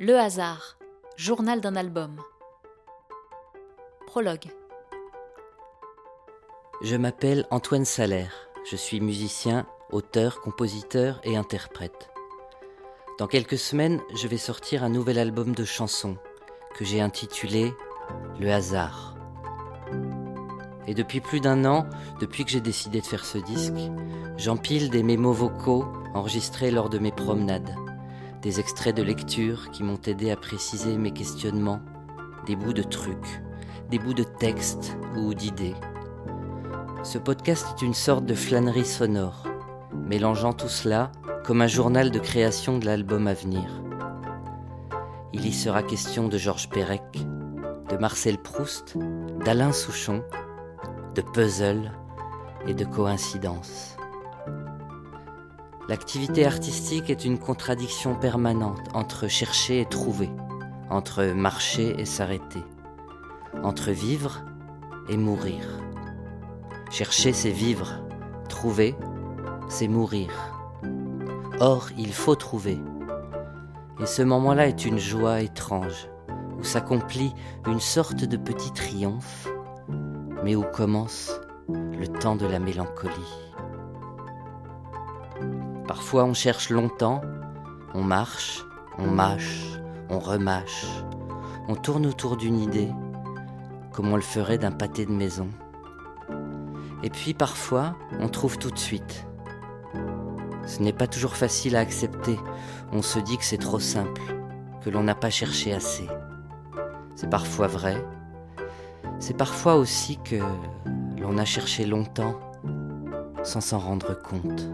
Le hasard, journal d'un album. Prologue. Je m'appelle Antoine Salaire. Je suis musicien, auteur, compositeur et interprète. Dans quelques semaines, je vais sortir un nouvel album de chansons que j'ai intitulé Le hasard. Et depuis plus d'un an, depuis que j'ai décidé de faire ce disque, j'empile des mémos vocaux enregistrés lors de mes promenades, des extraits de lecture qui m'ont aidé à préciser mes questionnements, des bouts de trucs, des bouts de textes ou d'idées. Ce podcast est une sorte de flânerie sonore, mélangeant tout cela comme un journal de création de l'album à venir. Il y sera question de Georges Perec, de Marcel Proust, d'Alain Souchon, de puzzle et de coïncidence. L'activité artistique est une contradiction permanente entre chercher et trouver, entre marcher et s'arrêter, entre vivre et mourir. Chercher, c'est vivre, trouver, c'est mourir. Or, il faut trouver. Et ce moment-là est une joie étrange, où s'accomplit une sorte de petit triomphe, mais où commence le temps de la mélancolie. Parfois on cherche longtemps, on marche, on mâche, on remâche, on tourne autour d'une idée, comme on le ferait d'un pâté de maison. Et puis parfois, on trouve tout de suite. Ce n'est pas toujours facile à accepter. On se dit que c'est trop simple, que l'on n'a pas cherché assez. C'est parfois vrai. C'est parfois aussi que l'on a cherché longtemps sans s'en rendre compte.